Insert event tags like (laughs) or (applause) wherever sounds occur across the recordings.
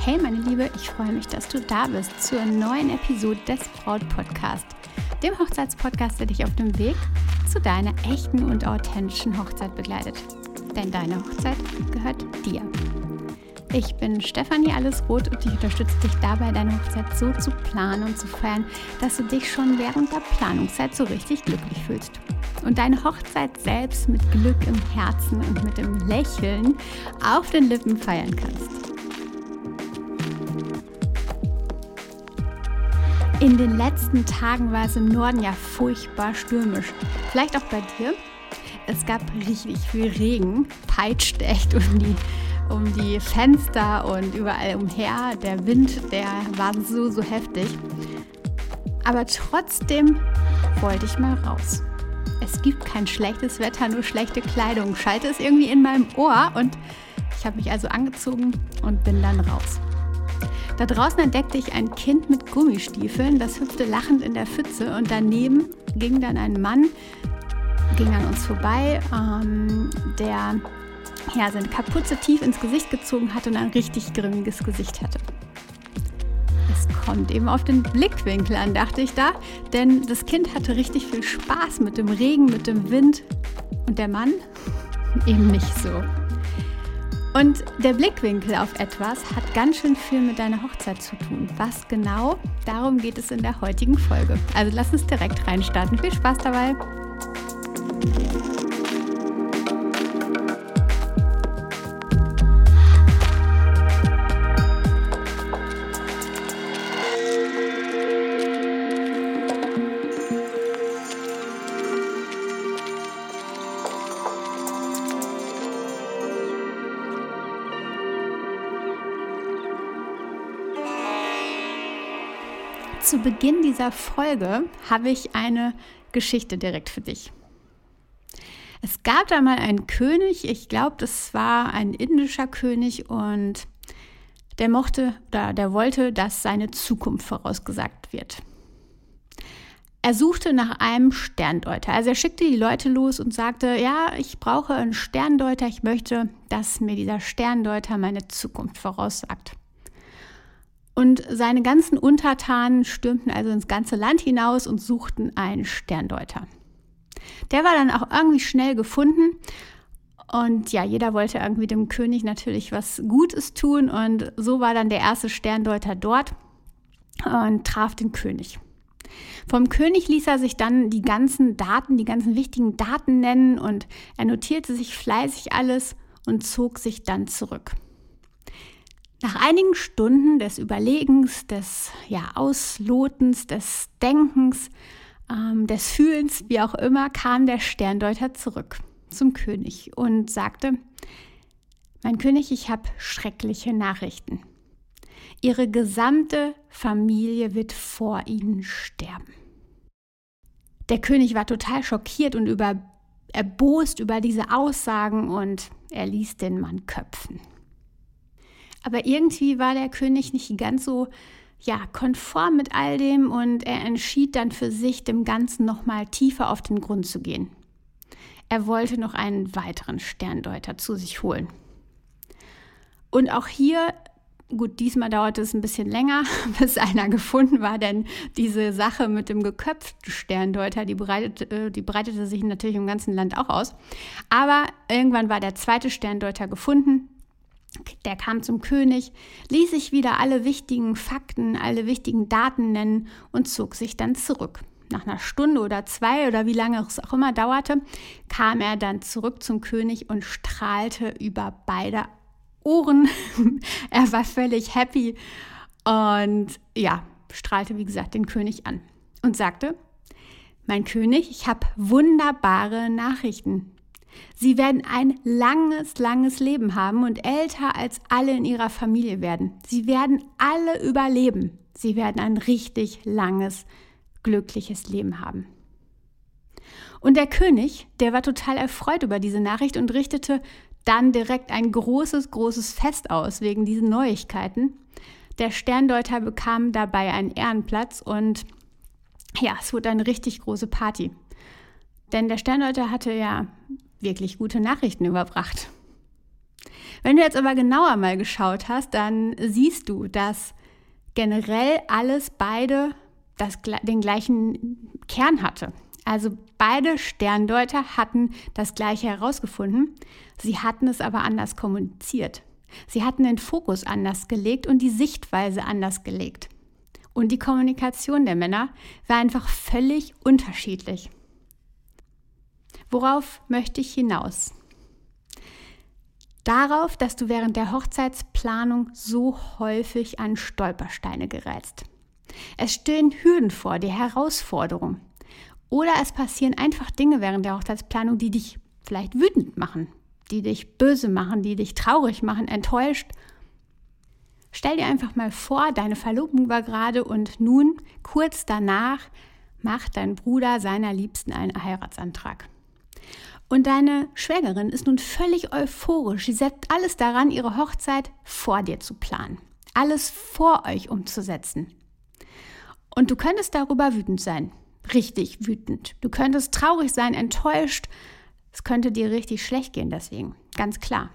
Hey meine Liebe, ich freue mich, dass du da bist zur neuen Episode des Braut Podcast, dem Hochzeitspodcast, der dich auf dem Weg zu deiner echten und authentischen Hochzeit begleitet. Denn deine Hochzeit gehört dir. Ich bin Stefanie Allesroth und ich unterstütze dich dabei, deine Hochzeit so zu planen und zu feiern, dass du dich schon während der Planungszeit so richtig glücklich fühlst. Und deine Hochzeit selbst mit Glück im Herzen und mit dem Lächeln auf den Lippen feiern kannst. In den letzten Tagen war es im Norden ja furchtbar stürmisch. Vielleicht auch bei dir. Es gab richtig viel Regen, peitscht echt um die, um die Fenster und überall umher. Der Wind, der war so, so heftig. Aber trotzdem wollte ich mal raus. Es gibt kein schlechtes Wetter, nur schlechte Kleidung. Schalte es irgendwie in meinem Ohr und ich habe mich also angezogen und bin dann raus. Da draußen entdeckte ich ein Kind mit Gummistiefeln, das hüpfte lachend in der Pfütze und daneben ging dann ein Mann, ging an uns vorbei, ähm, der ja, seine Kapuze tief ins Gesicht gezogen hatte und ein richtig grimmiges Gesicht hatte. Es kommt eben auf den Blickwinkel an, dachte ich da, denn das Kind hatte richtig viel Spaß mit dem Regen, mit dem Wind und der Mann eben nicht so. Und der Blickwinkel auf etwas hat ganz schön viel mit deiner Hochzeit zu tun. Was genau? Darum geht es in der heutigen Folge. Also lass uns direkt reinstarten. Viel Spaß dabei! Beginn dieser Folge habe ich eine Geschichte direkt für dich. Es gab da mal einen König, ich glaube, das war ein indischer König und der mochte oder der wollte, dass seine Zukunft vorausgesagt wird. Er suchte nach einem Sterndeuter. Also er schickte die Leute los und sagte, ja, ich brauche einen Sterndeuter, ich möchte, dass mir dieser Sterndeuter meine Zukunft voraussagt. Und seine ganzen Untertanen stürmten also ins ganze Land hinaus und suchten einen Sterndeuter. Der war dann auch irgendwie schnell gefunden. Und ja, jeder wollte irgendwie dem König natürlich was Gutes tun. Und so war dann der erste Sterndeuter dort und traf den König. Vom König ließ er sich dann die ganzen Daten, die ganzen wichtigen Daten nennen und er notierte sich fleißig alles und zog sich dann zurück. Nach einigen Stunden des Überlegens, des ja, Auslotens, des Denkens, ähm, des Fühlens, wie auch immer, kam der Sterndeuter zurück zum König und sagte, mein König, ich habe schreckliche Nachrichten. Ihre gesamte Familie wird vor Ihnen sterben. Der König war total schockiert und über, erbost über diese Aussagen und er ließ den Mann köpfen. Aber irgendwie war der König nicht ganz so ja, konform mit all dem und er entschied dann für sich, dem Ganzen nochmal tiefer auf den Grund zu gehen. Er wollte noch einen weiteren Sterndeuter zu sich holen. Und auch hier, gut, diesmal dauerte es ein bisschen länger, (laughs) bis einer gefunden war, denn diese Sache mit dem geköpften Sterndeuter, die breitete, äh, die breitete sich natürlich im ganzen Land auch aus. Aber irgendwann war der zweite Sterndeuter gefunden der kam zum König, ließ sich wieder alle wichtigen Fakten, alle wichtigen Daten nennen und zog sich dann zurück. Nach einer Stunde oder zwei oder wie lange es auch immer dauerte, kam er dann zurück zum König und strahlte über beide Ohren. (laughs) er war völlig happy und ja, strahlte wie gesagt den König an und sagte, mein König, ich habe wunderbare Nachrichten. Sie werden ein langes, langes Leben haben und älter als alle in ihrer Familie werden. Sie werden alle überleben. Sie werden ein richtig langes, glückliches Leben haben. Und der König, der war total erfreut über diese Nachricht und richtete dann direkt ein großes, großes Fest aus wegen diesen Neuigkeiten. Der Sterndeuter bekam dabei einen Ehrenplatz und ja, es wurde eine richtig große Party. Denn der Sterndeuter hatte ja wirklich gute Nachrichten überbracht. Wenn du jetzt aber genauer mal geschaut hast, dann siehst du, dass generell alles beide das, den gleichen Kern hatte. Also beide Sterndeuter hatten das gleiche herausgefunden, sie hatten es aber anders kommuniziert. Sie hatten den Fokus anders gelegt und die Sichtweise anders gelegt. Und die Kommunikation der Männer war einfach völlig unterschiedlich. Worauf möchte ich hinaus? Darauf, dass du während der Hochzeitsplanung so häufig an Stolpersteine gerätst. Es stehen Hürden vor dir, Herausforderungen. Oder es passieren einfach Dinge während der Hochzeitsplanung, die dich vielleicht wütend machen, die dich böse machen, die dich traurig machen, enttäuscht. Stell dir einfach mal vor, deine Verlobung war gerade und nun, kurz danach, macht dein Bruder seiner Liebsten einen Heiratsantrag. Und deine Schwägerin ist nun völlig euphorisch. Sie setzt alles daran, ihre Hochzeit vor dir zu planen. Alles vor euch umzusetzen. Und du könntest darüber wütend sein. Richtig wütend. Du könntest traurig sein, enttäuscht. Es könnte dir richtig schlecht gehen deswegen. Ganz klar.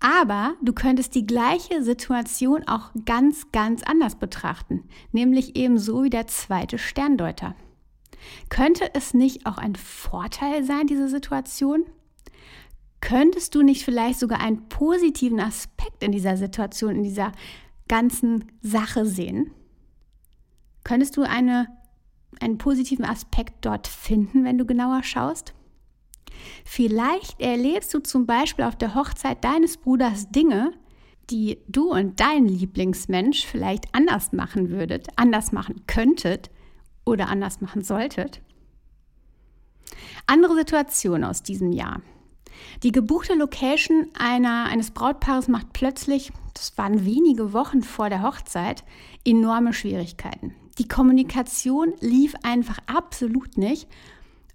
Aber du könntest die gleiche Situation auch ganz, ganz anders betrachten. Nämlich ebenso wie der zweite Sterndeuter. Könnte es nicht auch ein Vorteil sein, diese Situation? Könntest du nicht vielleicht sogar einen positiven Aspekt in dieser Situation, in dieser ganzen Sache sehen? Könntest du eine, einen positiven Aspekt dort finden, wenn du genauer schaust? Vielleicht erlebst du zum Beispiel auf der Hochzeit deines Bruders Dinge, die du und dein Lieblingsmensch vielleicht anders machen würdet, anders machen könntet, oder anders machen solltet. Andere Situation aus diesem Jahr. Die gebuchte Location einer, eines Brautpaares macht plötzlich, das waren wenige Wochen vor der Hochzeit, enorme Schwierigkeiten. Die Kommunikation lief einfach absolut nicht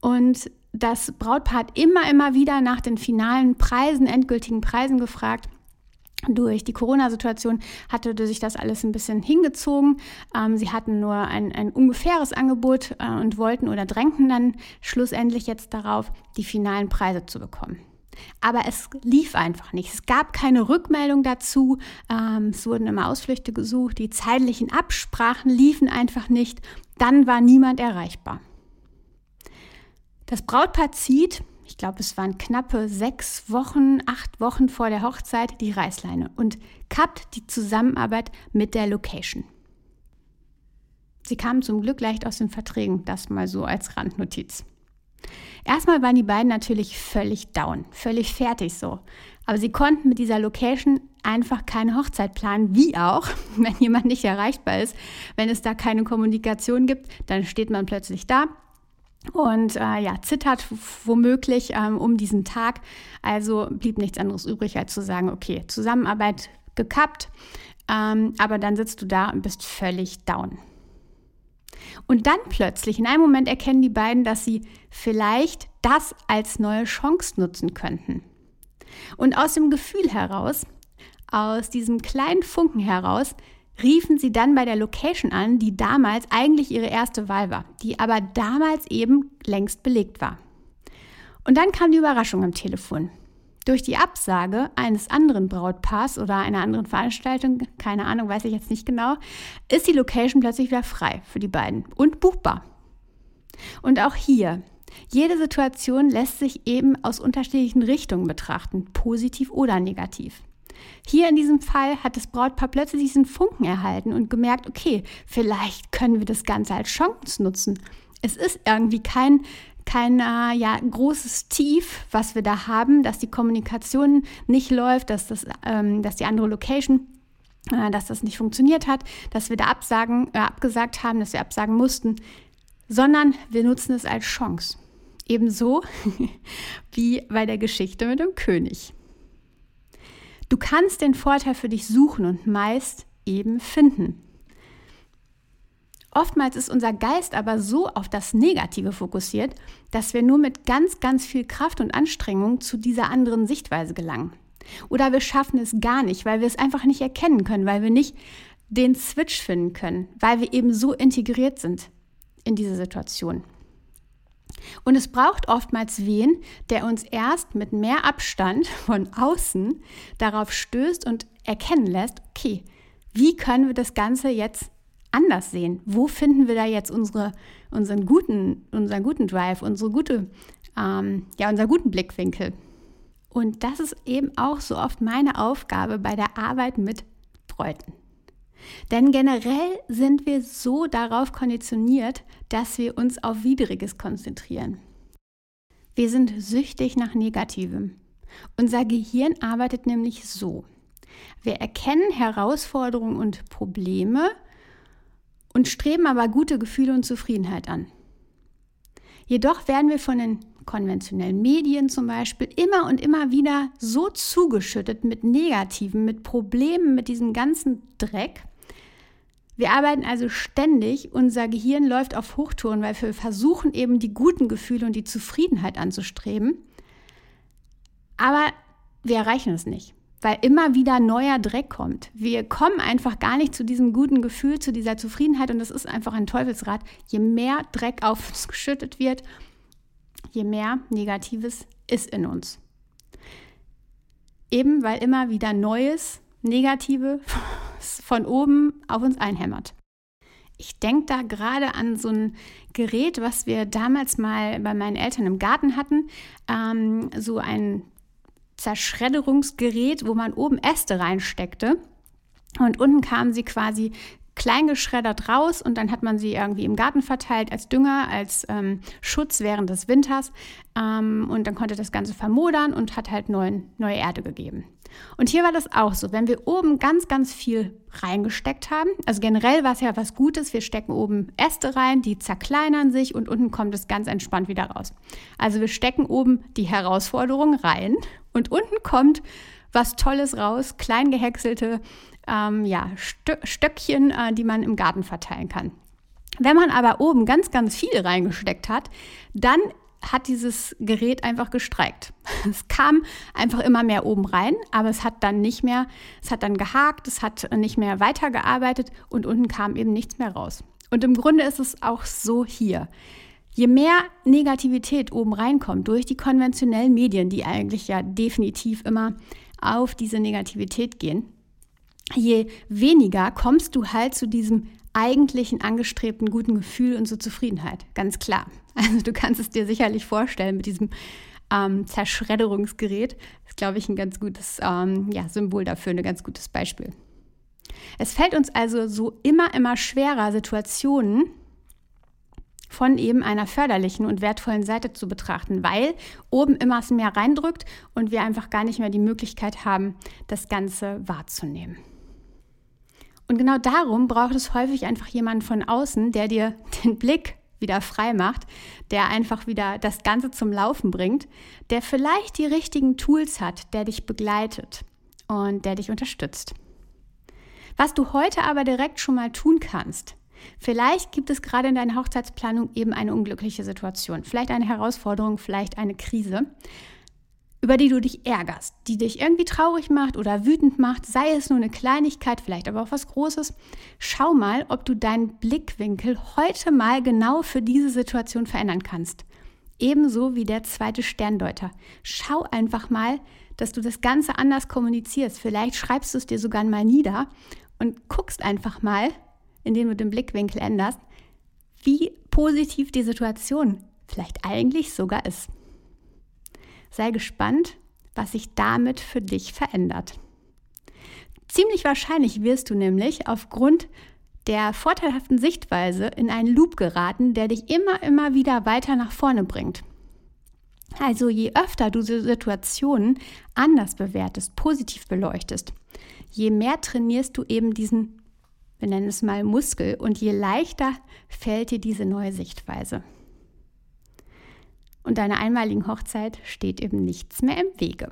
und das Brautpaar hat immer, immer wieder nach den finalen Preisen, endgültigen Preisen gefragt durch die Corona-Situation hatte sich das alles ein bisschen hingezogen. Ähm, sie hatten nur ein, ein ungefähres Angebot äh, und wollten oder drängten dann schlussendlich jetzt darauf, die finalen Preise zu bekommen. Aber es lief einfach nicht. Es gab keine Rückmeldung dazu. Ähm, es wurden immer Ausflüchte gesucht. Die zeitlichen Absprachen liefen einfach nicht. Dann war niemand erreichbar. Das Brautpaar zieht ich glaube, es waren knappe sechs Wochen, acht Wochen vor der Hochzeit, die Reißleine und kappt die Zusammenarbeit mit der Location. Sie kamen zum Glück leicht aus den Verträgen, das mal so als Randnotiz. Erstmal waren die beiden natürlich völlig down, völlig fertig so. Aber sie konnten mit dieser Location einfach keine Hochzeit planen, wie auch, (laughs) wenn jemand nicht erreichbar ist. Wenn es da keine Kommunikation gibt, dann steht man plötzlich da und äh, ja, zittert womöglich ähm, um diesen Tag. Also blieb nichts anderes übrig, als zu sagen, okay, Zusammenarbeit gekappt, ähm, aber dann sitzt du da und bist völlig down. Und dann plötzlich, in einem Moment erkennen die beiden, dass sie vielleicht das als neue Chance nutzen könnten. Und aus dem Gefühl heraus, aus diesem kleinen Funken heraus, riefen sie dann bei der Location an, die damals eigentlich ihre erste Wahl war, die aber damals eben längst belegt war. Und dann kam die Überraschung am Telefon. Durch die Absage eines anderen Brautpaars oder einer anderen Veranstaltung, keine Ahnung, weiß ich jetzt nicht genau, ist die Location plötzlich wieder frei für die beiden und buchbar. Und auch hier, jede Situation lässt sich eben aus unterschiedlichen Richtungen betrachten, positiv oder negativ. Hier in diesem Fall hat das Brautpaar plötzlich diesen Funken erhalten und gemerkt, okay, vielleicht können wir das Ganze als Chance nutzen. Es ist irgendwie kein, kein ja, großes Tief, was wir da haben, dass die Kommunikation nicht läuft, dass, das, ähm, dass die andere Location äh, dass das nicht funktioniert hat, dass wir da absagen, äh, abgesagt haben, dass wir absagen mussten, sondern wir nutzen es als Chance. Ebenso (laughs) wie bei der Geschichte mit dem König. Du kannst den Vorteil für dich suchen und meist eben finden. Oftmals ist unser Geist aber so auf das Negative fokussiert, dass wir nur mit ganz, ganz viel Kraft und Anstrengung zu dieser anderen Sichtweise gelangen. Oder wir schaffen es gar nicht, weil wir es einfach nicht erkennen können, weil wir nicht den Switch finden können, weil wir eben so integriert sind in diese Situation. Und es braucht oftmals wen, der uns erst mit mehr Abstand (laughs) von außen darauf stößt und erkennen lässt, okay, wie können wir das Ganze jetzt anders sehen? Wo finden wir da jetzt unsere, unseren, guten, unseren guten Drive, unsere gute, ähm, ja, unseren guten Blickwinkel? Und das ist eben auch so oft meine Aufgabe bei der Arbeit mit Bräuten. Denn generell sind wir so darauf konditioniert, dass wir uns auf Widriges konzentrieren. Wir sind süchtig nach Negativem. Unser Gehirn arbeitet nämlich so. Wir erkennen Herausforderungen und Probleme und streben aber gute Gefühle und Zufriedenheit an. Jedoch werden wir von den konventionellen Medien zum Beispiel immer und immer wieder so zugeschüttet mit Negativen, mit Problemen, mit diesem ganzen Dreck, wir arbeiten also ständig, unser Gehirn läuft auf Hochtouren, weil wir versuchen eben die guten Gefühle und die Zufriedenheit anzustreben. Aber wir erreichen es nicht, weil immer wieder neuer Dreck kommt. Wir kommen einfach gar nicht zu diesem guten Gefühl, zu dieser Zufriedenheit und das ist einfach ein Teufelsrad. Je mehr Dreck auf uns (laughs) geschüttet wird, je mehr Negatives ist in uns. Eben weil immer wieder Neues, Negative (laughs) von oben auf uns einhämmert. Ich denke da gerade an so ein Gerät, was wir damals mal bei meinen Eltern im Garten hatten. Ähm, so ein Zerschredderungsgerät, wo man oben Äste reinsteckte. Und unten kamen sie quasi klein geschreddert raus und dann hat man sie irgendwie im Garten verteilt als Dünger, als ähm, Schutz während des Winters. Ähm, und dann konnte das Ganze vermodern und hat halt neuen, neue Erde gegeben. Und hier war das auch so, wenn wir oben ganz, ganz viel reingesteckt haben, also generell war es ja was Gutes, wir stecken oben Äste rein, die zerkleinern sich und unten kommt es ganz entspannt wieder raus. Also wir stecken oben die Herausforderung rein und unten kommt was Tolles raus, klein gehäckselte ähm, ja, Stö Stöckchen, äh, die man im Garten verteilen kann. Wenn man aber oben ganz, ganz viel reingesteckt hat, dann hat dieses Gerät einfach gestreikt. (laughs) Es kam einfach immer mehr oben rein, aber es hat dann nicht mehr, es hat dann gehakt, es hat nicht mehr weitergearbeitet und unten kam eben nichts mehr raus. Und im Grunde ist es auch so hier. Je mehr Negativität oben reinkommt durch die konventionellen Medien, die eigentlich ja definitiv immer auf diese Negativität gehen, je weniger kommst du halt zu diesem eigentlichen angestrebten guten Gefühl und zur Zufriedenheit. Ganz klar. Also du kannst es dir sicherlich vorstellen mit diesem ähm, Zerschredderungsgerät. Das ist, glaube ich, ein ganz gutes ähm, ja, Symbol dafür, ein ganz gutes Beispiel. Es fällt uns also so immer, immer schwerer, Situationen von eben einer förderlichen und wertvollen Seite zu betrachten, weil oben immer mehr reindrückt und wir einfach gar nicht mehr die Möglichkeit haben, das Ganze wahrzunehmen. Und genau darum braucht es häufig einfach jemanden von außen, der dir (laughs) den Blick wieder frei macht, der einfach wieder das Ganze zum Laufen bringt, der vielleicht die richtigen Tools hat, der dich begleitet und der dich unterstützt. Was du heute aber direkt schon mal tun kannst, vielleicht gibt es gerade in deiner Hochzeitsplanung eben eine unglückliche Situation, vielleicht eine Herausforderung, vielleicht eine Krise über die du dich ärgerst, die dich irgendwie traurig macht oder wütend macht, sei es nur eine Kleinigkeit, vielleicht aber auch was Großes. Schau mal, ob du deinen Blickwinkel heute mal genau für diese Situation verändern kannst. Ebenso wie der zweite Sterndeuter. Schau einfach mal, dass du das Ganze anders kommunizierst. Vielleicht schreibst du es dir sogar mal nieder und guckst einfach mal, indem du den Blickwinkel änderst, wie positiv die Situation vielleicht eigentlich sogar ist. Sei gespannt, was sich damit für dich verändert. Ziemlich wahrscheinlich wirst du nämlich aufgrund der vorteilhaften Sichtweise in einen Loop geraten, der dich immer, immer wieder weiter nach vorne bringt. Also je öfter du Situationen anders bewertest, positiv beleuchtest, je mehr trainierst du eben diesen, wir nennen es mal Muskel, und je leichter fällt dir diese neue Sichtweise und deiner einmaligen Hochzeit steht eben nichts mehr im Wege.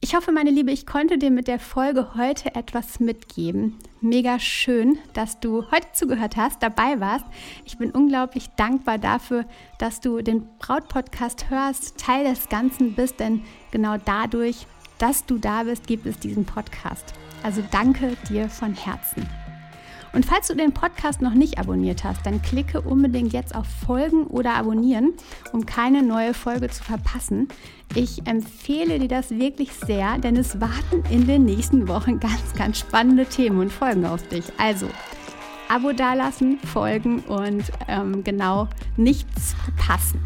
Ich hoffe, meine Liebe, ich konnte dir mit der Folge heute etwas mitgeben. Mega schön, dass du heute zugehört hast, dabei warst. Ich bin unglaublich dankbar dafür, dass du den Brautpodcast hörst, Teil des Ganzen bist, denn genau dadurch, dass du da bist, gibt es diesen Podcast. Also danke dir von Herzen. Und falls du den Podcast noch nicht abonniert hast, dann klicke unbedingt jetzt auf Folgen oder Abonnieren, um keine neue Folge zu verpassen. Ich empfehle dir das wirklich sehr, denn es warten in den nächsten Wochen ganz, ganz spannende Themen und Folgen auf dich. Also, Abo dalassen, folgen und ähm, genau nichts verpassen.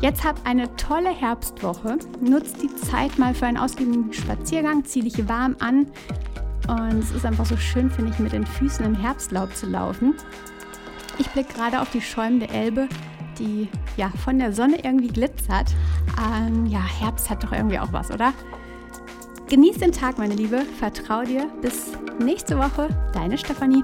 Jetzt hab eine tolle Herbstwoche. Nutz die Zeit mal für einen ausgiebigen Spaziergang, zieh dich warm an. Und es ist einfach so schön, finde ich, mit den Füßen im Herbstlaub zu laufen. Ich blicke gerade auf die schäumende Elbe, die ja von der Sonne irgendwie glitzert. Ähm, ja, Herbst hat doch irgendwie auch was, oder? Genieß den Tag, meine Liebe. Vertrau dir. Bis nächste Woche. Deine Stefanie.